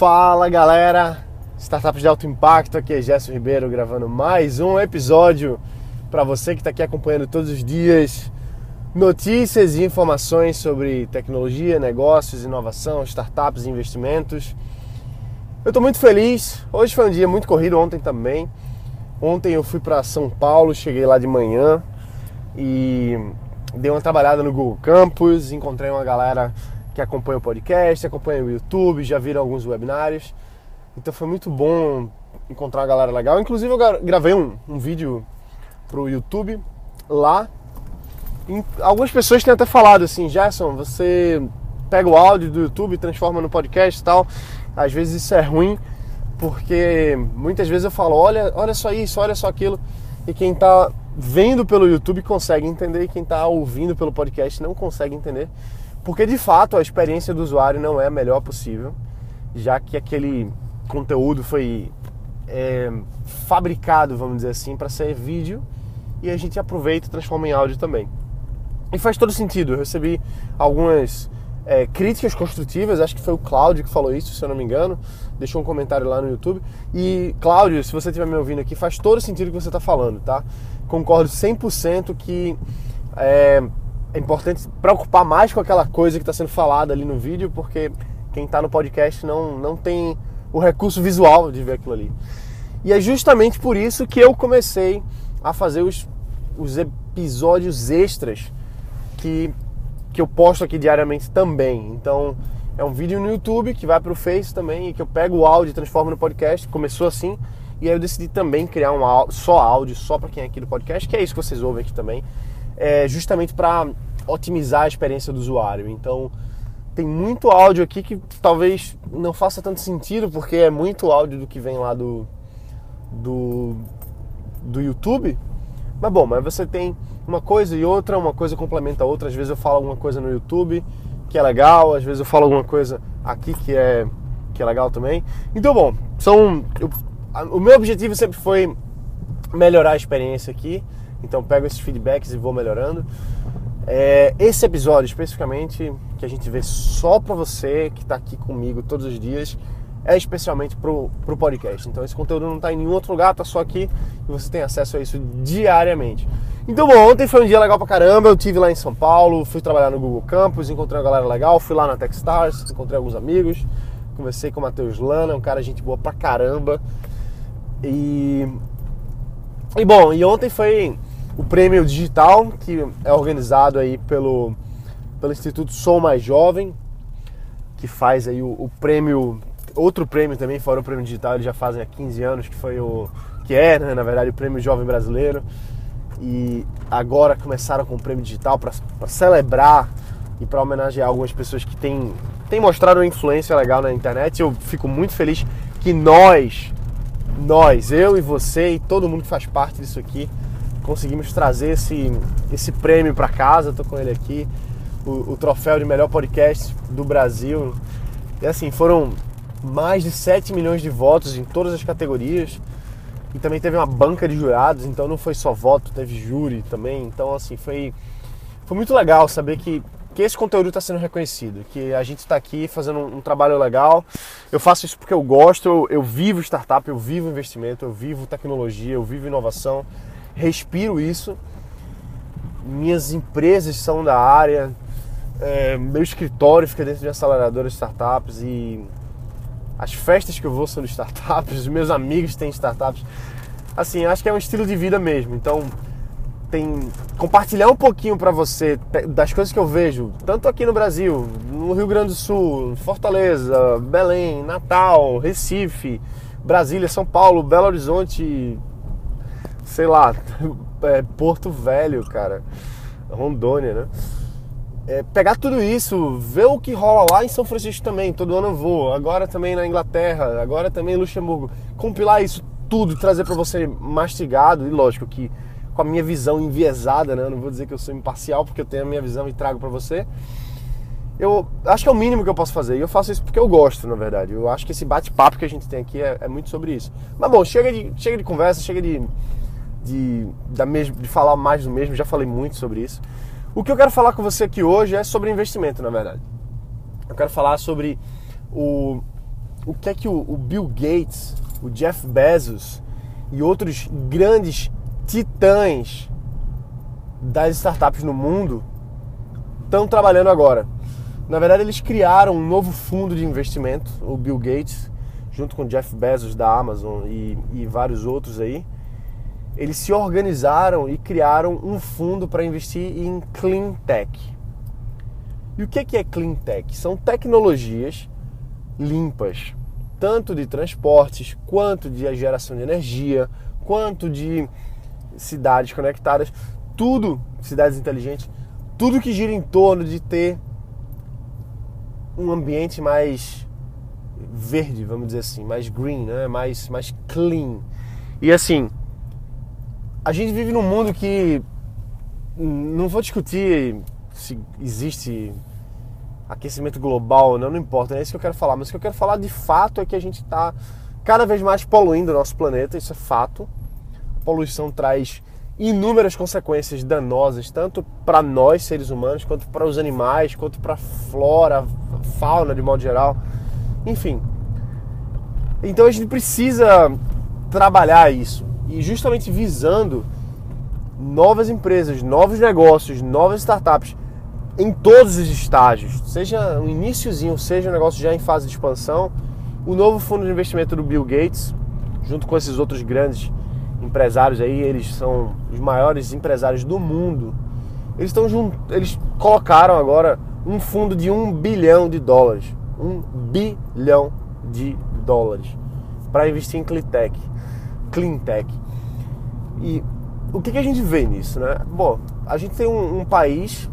Fala galera, Startups de Alto Impacto, aqui é Gerson Ribeiro gravando mais um episódio para você que está aqui acompanhando todos os dias notícias e informações sobre tecnologia, negócios, inovação, startups investimentos. Eu estou muito feliz, hoje foi um dia muito corrido, ontem também. Ontem eu fui para São Paulo, cheguei lá de manhã e dei uma trabalhada no Google Campus, encontrei uma galera que acompanha o podcast, acompanha o YouTube, já viram alguns webinários. Então foi muito bom encontrar uma galera legal. Inclusive eu gravei um, um vídeo pro YouTube lá. E algumas pessoas têm até falado assim, Gerson, você pega o áudio do YouTube, transforma no podcast e tal. Às vezes isso é ruim, porque muitas vezes eu falo, olha, olha só isso, olha só aquilo. E quem está vendo pelo YouTube consegue entender, e quem está ouvindo pelo podcast não consegue entender. Porque de fato a experiência do usuário não é a melhor possível, já que aquele conteúdo foi é, fabricado, vamos dizer assim, para ser vídeo e a gente aproveita e transforma em áudio também. E faz todo sentido. Eu recebi algumas é, críticas construtivas, acho que foi o Cláudio que falou isso, se eu não me engano, deixou um comentário lá no YouTube. E Cláudio, se você estiver me ouvindo aqui, faz todo sentido o que você está falando, tá? Concordo 100% que é, é importante preocupar mais com aquela coisa que está sendo falada ali no vídeo, porque quem está no podcast não, não tem o recurso visual de ver aquilo ali. E é justamente por isso que eu comecei a fazer os, os episódios extras que, que eu posto aqui diariamente também. Então, é um vídeo no YouTube que vai para o Face também e que eu pego o áudio e transformo no podcast. Começou assim. E aí eu decidi também criar um áudio, só áudio, só para quem é aqui do podcast, que é isso que vocês ouvem aqui também é, justamente para otimizar a experiência do usuário. Então, tem muito áudio aqui que talvez não faça tanto sentido, porque é muito áudio do que vem lá do, do, do YouTube. Mas bom, mas você tem uma coisa e outra, uma coisa complementa a outra. Às vezes eu falo alguma coisa no YouTube que é legal, às vezes eu falo alguma coisa aqui que é, que é legal também. Então, bom, são, eu, o meu objetivo sempre foi melhorar a experiência aqui. Então pego esses feedbacks e vou melhorando. É, esse episódio especificamente, que a gente vê só para você que está aqui comigo todos os dias, é especialmente pro, pro podcast. Então esse conteúdo não está em nenhum outro lugar, tá só aqui e você tem acesso a isso diariamente. Então bom, ontem foi um dia legal pra caramba, eu tive lá em São Paulo, fui trabalhar no Google Campus, encontrei uma galera legal, fui lá na Techstars, encontrei alguns amigos, conversei com o Matheus Lana, um cara gente boa pra caramba. E e bom, e ontem foi o prêmio digital, que é organizado aí pelo, pelo Instituto Sou Mais Jovem, que faz aí o, o, prêmio, outro prêmio também, fora o prêmio digital, eles já fazem há 15 anos, que foi o, que é, né, na verdade, o prêmio Jovem Brasileiro. E agora começaram com o prêmio digital para celebrar e para homenagear algumas pessoas que têm, têm mostrado uma influência legal na internet. Eu fico muito feliz que nós, nós, eu e você e todo mundo que faz parte disso aqui, conseguimos trazer esse, esse prêmio para casa. Estou com ele aqui, o, o, troféu de melhor podcast do Brasil. E assim, foram mais de 7 milhões de votos em todas as categorias. E também teve uma banca de jurados, então não foi só voto, teve júri também. Então, assim, foi, foi muito legal saber que, que esse conteúdo está sendo reconhecido, que a gente está aqui fazendo um, um, trabalho legal. Eu faço isso porque eu gosto, eu, eu vivo startup, eu vivo investimento, eu vivo tecnologia, eu vivo inovação respiro isso. Minhas empresas são da área, é, meu escritório fica dentro de uma aceleradora de startups e as festas que eu vou são de startups, os meus amigos têm startups. Assim, acho que é um estilo de vida mesmo. Então, tem compartilhar um pouquinho para você das coisas que eu vejo, tanto aqui no Brasil, no Rio Grande do Sul, Fortaleza, Belém, Natal, Recife, Brasília, São Paulo, Belo Horizonte, sei lá, é, Porto Velho, cara, Rondônia, né? É, pegar tudo isso, ver o que rola lá em São Francisco também, todo ano eu vou, agora também na Inglaterra, agora também em Luxemburgo, compilar isso tudo, trazer para você mastigado, e lógico que com a minha visão enviesada, né? Eu não vou dizer que eu sou imparcial porque eu tenho a minha visão e trago para você. Eu acho que é o mínimo que eu posso fazer. E eu faço isso porque eu gosto, na verdade. Eu acho que esse bate-papo que a gente tem aqui é, é muito sobre isso. Mas bom, chega de, chega de conversa, chega de de, da mesmo, de falar mais do mesmo, já falei muito sobre isso. O que eu quero falar com você aqui hoje é sobre investimento, na verdade. Eu quero falar sobre o, o que é que o, o Bill Gates, o Jeff Bezos e outros grandes titãs das startups no mundo estão trabalhando agora. Na verdade, eles criaram um novo fundo de investimento, o Bill Gates, junto com o Jeff Bezos da Amazon e, e vários outros aí. Eles se organizaram e criaram um fundo para investir em clean tech. E o que é clean tech? São tecnologias limpas, tanto de transportes, quanto de geração de energia, quanto de cidades conectadas, tudo, cidades inteligentes, tudo que gira em torno de ter um ambiente mais verde, vamos dizer assim, mais green, né? mais, mais clean. E assim, a gente vive num mundo que não vou discutir se existe aquecimento global, não, não importa, é isso que eu quero falar, mas o que eu quero falar de fato é que a gente está cada vez mais poluindo o nosso planeta, isso é fato. A poluição traz inúmeras consequências danosas, tanto para nós seres humanos, quanto para os animais, quanto para a flora, fauna de modo geral. Enfim. Então a gente precisa trabalhar isso e justamente visando novas empresas, novos negócios, novas startups em todos os estágios, seja um iníciozinho, seja um negócio já em fase de expansão, o novo fundo de investimento do Bill Gates, junto com esses outros grandes empresários aí, eles são os maiores empresários do mundo. Eles estão eles colocaram agora um fundo de um bilhão de dólares, um bilhão de dólares para investir em cleantech, cleantech. E o que, que, a gente vê nisso, né? Bom, a gente tem um, um país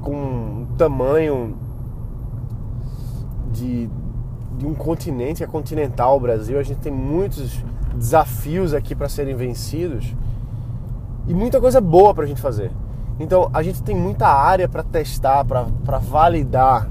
com um tamanho de, de um continente, que é continental o Brasil. A gente tem muitos desafios aqui para serem vencidos e muita coisa boa para a gente fazer. Então a gente tem muita área para testar, para validar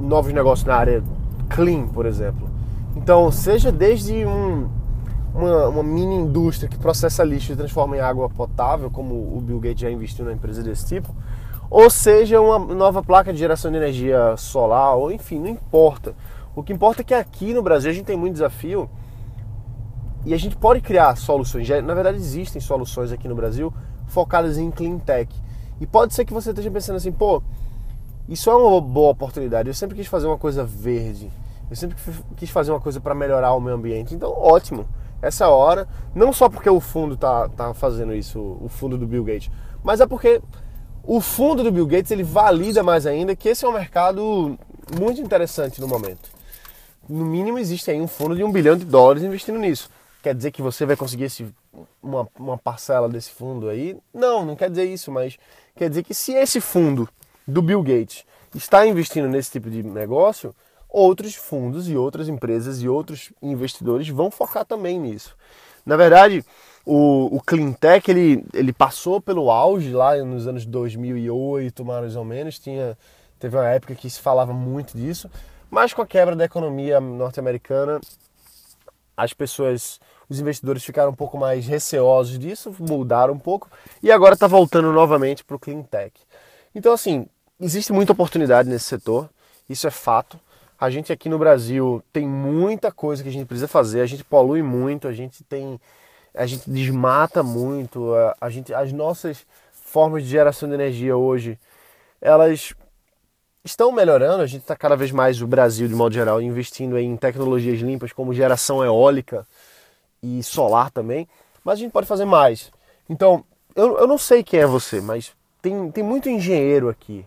novos negócios na área clean, por exemplo. Então, seja desde um, uma, uma, mini indústria que processa lixo e transforma em água potável, como o Bill Gates já investiu na empresa desse tipo, ou seja uma nova placa de geração de energia solar, ou enfim, não importa. O que importa é que aqui no Brasil a gente tem muito desafio e a gente pode criar soluções. Na verdade, existem soluções aqui no Brasil focadas em clean tech. E pode ser que você esteja pensando assim, pô, isso é uma boa oportunidade. Eu sempre quis fazer uma coisa verde. Eu sempre quis fazer uma coisa para melhorar o meio ambiente. Então, ótimo. Essa hora. Não só porque o fundo tá, tá fazendo isso, o fundo do Bill Gates, mas é porque o fundo do Bill Gates ele valida mais ainda que esse é um mercado muito interessante no momento. No mínimo existe aí um fundo de um bilhão de dólares investindo nisso. Quer dizer que você vai conseguir esse, uma, uma parcela desse fundo aí? Não, não quer dizer isso, mas quer dizer que se esse fundo do Bill Gates está investindo nesse tipo de negócio, outros fundos e outras empresas e outros investidores vão focar também nisso. Na verdade, o, o Cleantech ele, ele passou pelo auge lá nos anos 2008, mais ou menos. Tinha, teve uma época que se falava muito disso, mas com a quebra da economia norte-americana, as pessoas, os investidores ficaram um pouco mais receosos disso, mudaram um pouco e agora está voltando novamente para o Cleantech. Então, assim, existe muita oportunidade nesse setor, isso é fato. A gente aqui no Brasil tem muita coisa que a gente precisa fazer, a gente polui muito, a gente tem a gente desmata muito, a, a gente, as nossas formas de geração de energia hoje, elas estão melhorando, a gente está cada vez mais, o Brasil de modo geral, investindo em tecnologias limpas como geração eólica e solar também, mas a gente pode fazer mais. Então, eu, eu não sei quem é você, mas tem, tem muito engenheiro aqui.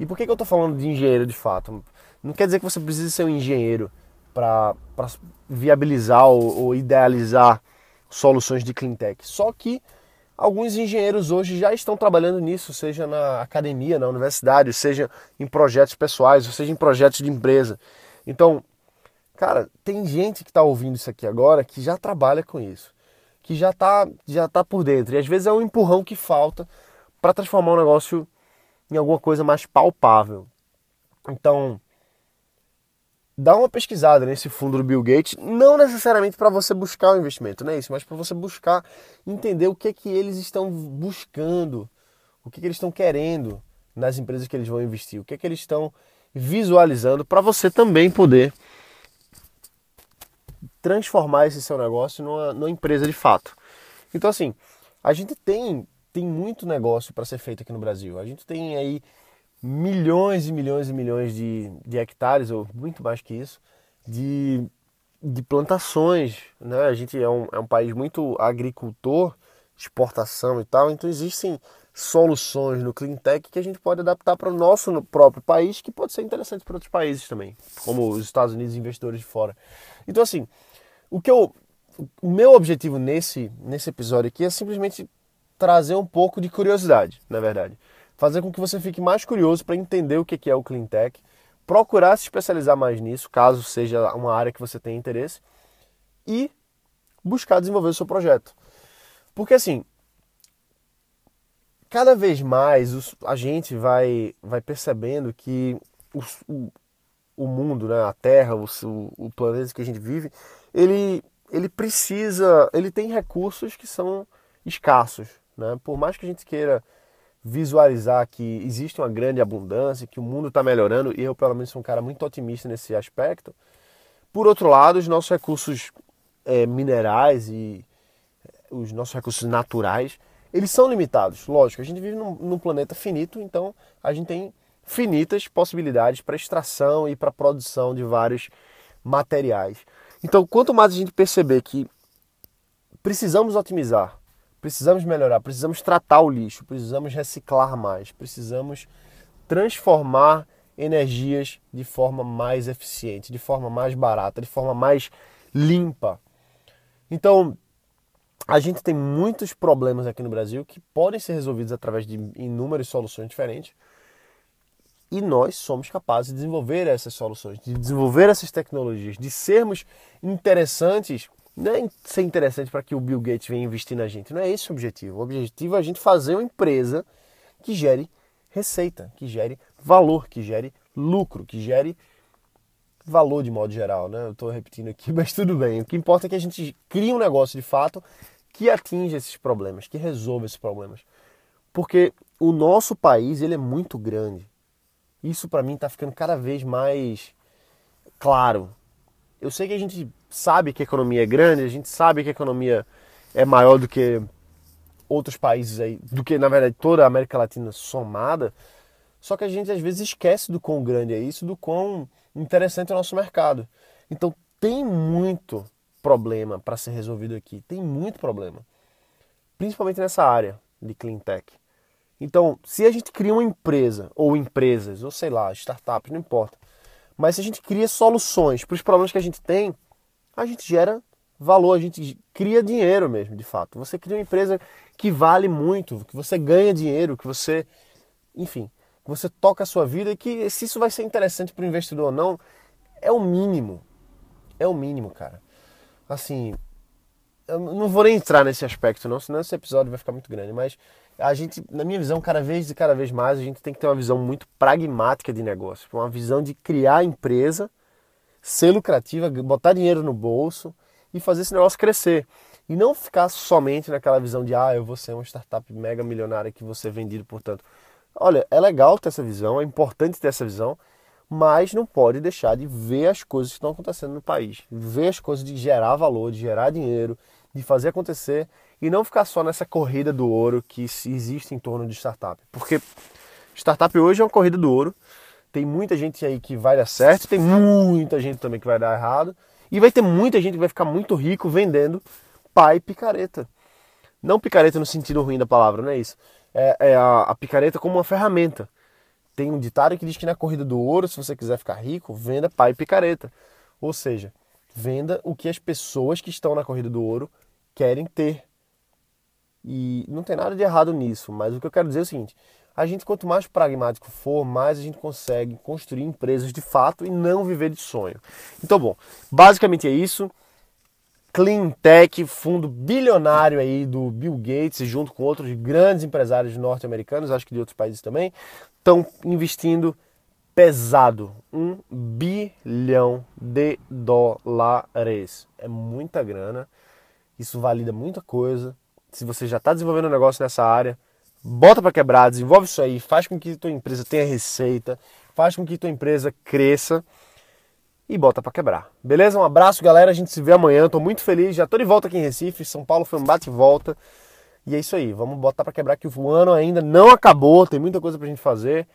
E por que, que eu estou falando de engenheiro de fato? Não quer dizer que você precisa ser um engenheiro para viabilizar ou, ou idealizar soluções de cleantech. Só que alguns engenheiros hoje já estão trabalhando nisso, seja na academia, na universidade, seja em projetos pessoais, ou seja em projetos de empresa. Então, cara, tem gente que está ouvindo isso aqui agora que já trabalha com isso, que já está já tá por dentro. E às vezes é um empurrão que falta para transformar o negócio em alguma coisa mais palpável. Então, dá uma pesquisada nesse fundo do Bill Gates, não necessariamente para você buscar o um investimento, não é isso, mas para você buscar entender o que é que eles estão buscando, o que, é que eles estão querendo nas empresas que eles vão investir, o que é que eles estão visualizando para você também poder transformar esse seu negócio numa, numa empresa de fato. Então, assim, a gente tem, tem muito negócio para ser feito aqui no Brasil. A gente tem aí milhões e milhões e milhões de, de hectares, ou muito mais que isso, de, de plantações. Né? A gente é um, é um país muito agricultor, exportação e tal, então existem soluções no clean tech que a gente pode adaptar para o nosso próprio país, que pode ser interessante para outros países também, como os Estados Unidos investidores de fora. Então, assim, o que eu, o meu objetivo nesse, nesse episódio aqui é simplesmente trazer um pouco de curiosidade, na verdade. Fazer com que você fique mais curioso para entender o que é o clean tech, procurar se especializar mais nisso, caso seja uma área que você tenha interesse, e buscar desenvolver o seu projeto. Porque assim, cada vez mais a gente vai, vai percebendo que o, o, o mundo, né, a Terra, o, o planeta que a gente vive, ele, ele precisa, ele tem recursos que são escassos. Né? Por mais que a gente queira visualizar que existe uma grande abundância, que o mundo está melhorando, e eu, pelo menos, sou um cara muito otimista nesse aspecto. Por outro lado, os nossos recursos é, minerais e os nossos recursos naturais eles são limitados. Lógico, a gente vive num, num planeta finito, então a gente tem finitas possibilidades para extração e para produção de vários materiais. Então, quanto mais a gente perceber que precisamos otimizar, precisamos melhorar, precisamos tratar o lixo, precisamos reciclar mais, precisamos transformar energias de forma mais eficiente, de forma mais barata, de forma mais limpa. Então, a gente tem muitos problemas aqui no Brasil que podem ser resolvidos através de inúmeras soluções diferentes. E nós somos capazes de desenvolver essas soluções, de desenvolver essas tecnologias, de sermos interessantes. Não é ser interessante para que o Bill Gates venha investir na gente, não é esse o objetivo. O objetivo é a gente fazer uma empresa que gere receita, que gere valor, que gere lucro, que gere valor de modo geral, né? Eu estou repetindo aqui, mas tudo bem. O que importa é que a gente crie um negócio de fato que atinja esses problemas, que resolva esses problemas. Porque o nosso país ele é muito grande. Isso para mim está ficando cada vez mais claro. Eu sei que a gente sabe que a economia é grande, a gente sabe que a economia é maior do que outros países aí, do que na verdade toda a América Latina somada. Só que a gente às vezes esquece do quão grande é isso, do quão interessante é o nosso mercado. Então tem muito problema para ser resolvido aqui. Tem muito problema. Principalmente nessa área de clean tech. Então, se a gente cria uma empresa, ou empresas, ou sei lá, startups, não importa. Mas se a gente cria soluções para os problemas que a gente tem, a gente gera valor, a gente cria dinheiro mesmo, de fato. Você cria uma empresa que vale muito, que você ganha dinheiro, que você, enfim, que você toca a sua vida e que se isso vai ser interessante para o investidor ou não, é o mínimo. É o mínimo, cara assim, eu não vou nem entrar nesse aspecto não, senão esse episódio vai ficar muito grande, mas a gente, na minha visão, cada vez e cada vez mais, a gente tem que ter uma visão muito pragmática de negócio, uma visão de criar empresa, ser lucrativa, botar dinheiro no bolso e fazer esse negócio crescer. E não ficar somente naquela visão de, ah, eu vou ser uma startup mega milionária que vou ser vendido, portanto. Olha, é legal ter essa visão, é importante ter essa visão, mas não pode deixar de ver as coisas que estão acontecendo no país, ver as coisas de gerar valor, de gerar dinheiro, de fazer acontecer e não ficar só nessa corrida do ouro que existe em torno de startup. Porque startup hoje é uma corrida do ouro, tem muita gente aí que vai dar certo, tem muita gente também que vai dar errado, e vai ter muita gente que vai ficar muito rico vendendo pai picareta. Não picareta no sentido ruim da palavra, não é isso. É, é a, a picareta como uma ferramenta. Tem um ditado que diz que na corrida do ouro, se você quiser ficar rico, venda pai picareta. Ou seja, venda o que as pessoas que estão na corrida do ouro querem ter. E não tem nada de errado nisso, mas o que eu quero dizer é o seguinte: a gente, quanto mais pragmático for, mais a gente consegue construir empresas de fato e não viver de sonho. Então, bom, basicamente é isso. Clean Tech, fundo bilionário aí do Bill Gates, junto com outros grandes empresários norte-americanos, acho que de outros países também, estão investindo pesado, um bilhão de dólares. É muita grana, isso valida muita coisa. Se você já está desenvolvendo um negócio nessa área, bota para quebrar, desenvolve isso aí, faz com que tua empresa tenha receita, faz com que tua empresa cresça e bota para quebrar. Beleza? Um abraço, galera. A gente se vê amanhã. Tô muito feliz. Já tô de volta aqui em Recife. São Paulo foi um bate e volta. E é isso aí. Vamos botar para quebrar que o ano ainda não acabou. Tem muita coisa pra gente fazer,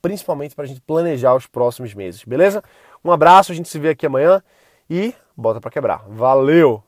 principalmente pra gente planejar os próximos meses. Beleza? Um abraço. A gente se vê aqui amanhã e bota para quebrar. Valeu.